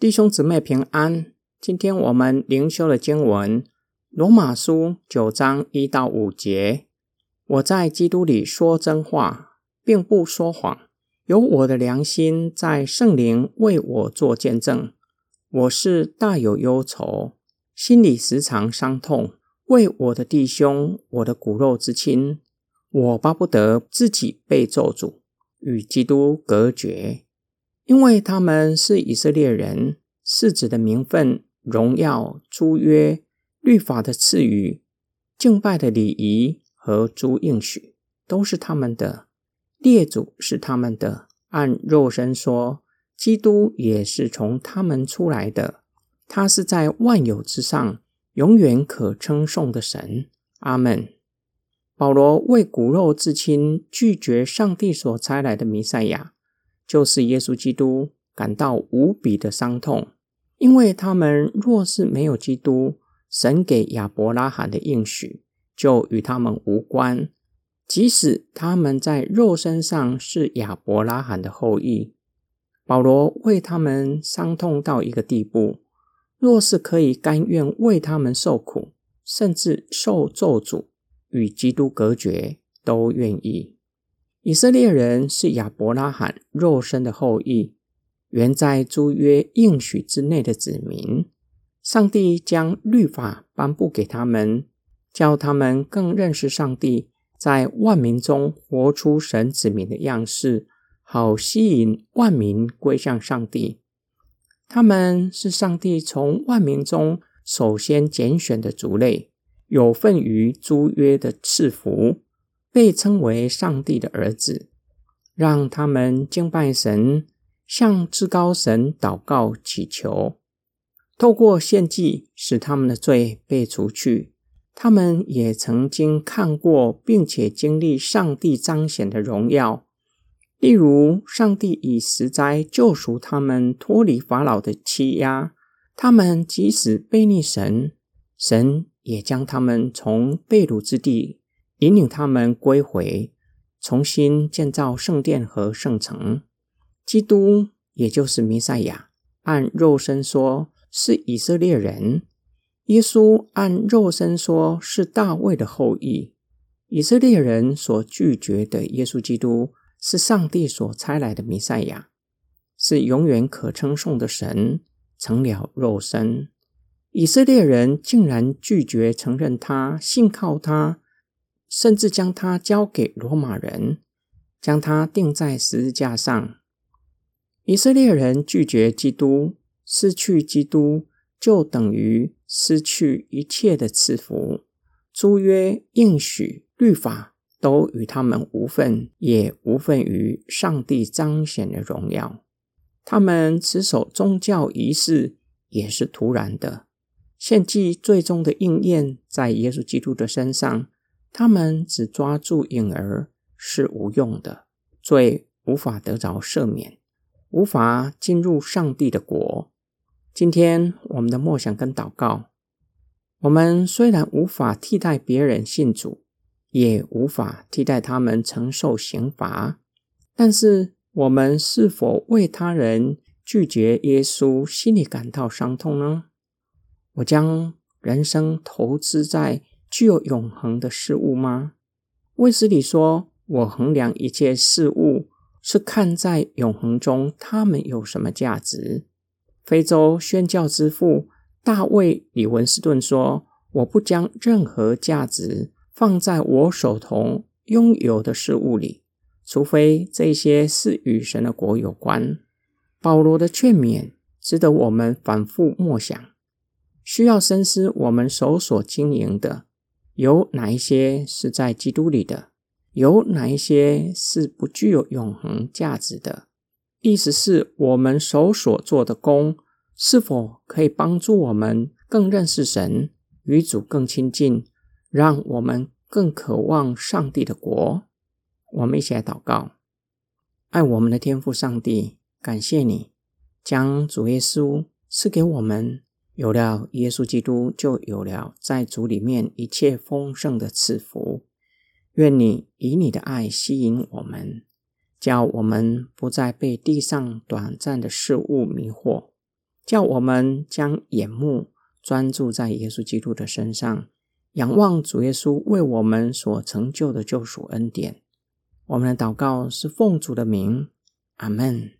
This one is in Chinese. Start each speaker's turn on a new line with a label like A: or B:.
A: 弟兄姊妹平安。今天我们灵修的经文《罗马书》九章一到五节。我在基督里说真话，并不说谎。有我的良心在圣灵为我做见证。我是大有忧愁，心里时常伤痛，为我的弟兄，我的骨肉之亲。我巴不得自己被咒诅，与基督隔绝。因为他们是以色列人，世子的名分、荣耀、租约、律法的赐予、敬拜的礼仪和诸应许，都是他们的。列祖是他们的。按肉身说，基督也是从他们出来的。他是在万有之上，永远可称颂的神。阿门。保罗为骨肉至亲拒绝上帝所差来的弥赛亚。就是耶稣基督感到无比的伤痛，因为他们若是没有基督，神给亚伯拉罕的应许就与他们无关。即使他们在肉身上是亚伯拉罕的后裔，保罗为他们伤痛到一个地步，若是可以甘愿为他们受苦，甚至受咒诅，与基督隔绝，都愿意。以色列人是亚伯拉罕肉身的后裔，原在诸约应许之内的子民。上帝将律法颁布给他们，叫他们更认识上帝，在万民中活出神子民的样式，好吸引万民归向上帝。他们是上帝从万民中首先拣选的族类，有份于诸约的赐福。被称为上帝的儿子，让他们敬拜神，向至高神祷告祈求，透过献祭使他们的罪被除去。他们也曾经看过，并且经历上帝彰显的荣耀，例如上帝以十灾救赎他们脱离法老的欺压。他们即使背逆神，神也将他们从被掳之地。引领他们归回，重新建造圣殿和圣城。基督，也就是弥赛亚，按肉身说是以色列人；耶稣按肉身说是大卫的后裔。以色列人所拒绝的耶稣基督，是上帝所差来的弥赛亚，是永远可称颂的神，成了肉身。以色列人竟然拒绝承认他，信靠他。甚至将他交给罗马人，将他钉在十字架上。以色列人拒绝基督，失去基督就等于失去一切的赐福。诸约、应许、律法都与他们无份，也无份于上帝彰显的荣耀。他们持守宗教仪式也是徒然的。献祭最终的应验在耶稣基督的身上。他们只抓住影儿是无用的，罪无法得着赦免，无法进入上帝的国。今天我们的默想跟祷告，我们虽然无法替代别人信主，也无法替代他们承受刑罚，但是我们是否为他人拒绝耶稣心里感到伤痛呢？我将人生投资在。具有永恒的事物吗？卫斯理说：“我衡量一切事物是看在永恒中，他们有什么价值。”非洲宣教之父大卫·李文斯顿说：“我不将任何价值放在我手头拥有的事物里，除非这些是与神的国有关。”保罗的劝勉值得我们反复默想，需要深思我们手所经营的。有哪一些是在基督里的？有哪一些是不具有永恒价值的？意思是我们手所做的工，是否可以帮助我们更认识神，与主更亲近，让我们更渴望上帝的国？我们一起来祷告：爱我们的天父上帝，感谢你将主耶稣赐给我们。有了耶稣基督，就有了在主里面一切丰盛的赐福。愿你以你的爱吸引我们，叫我们不再被地上短暂的事物迷惑，叫我们将眼目专注在耶稣基督的身上，仰望主耶稣为我们所成就的救赎恩典。我们的祷告是奉主的名，阿门。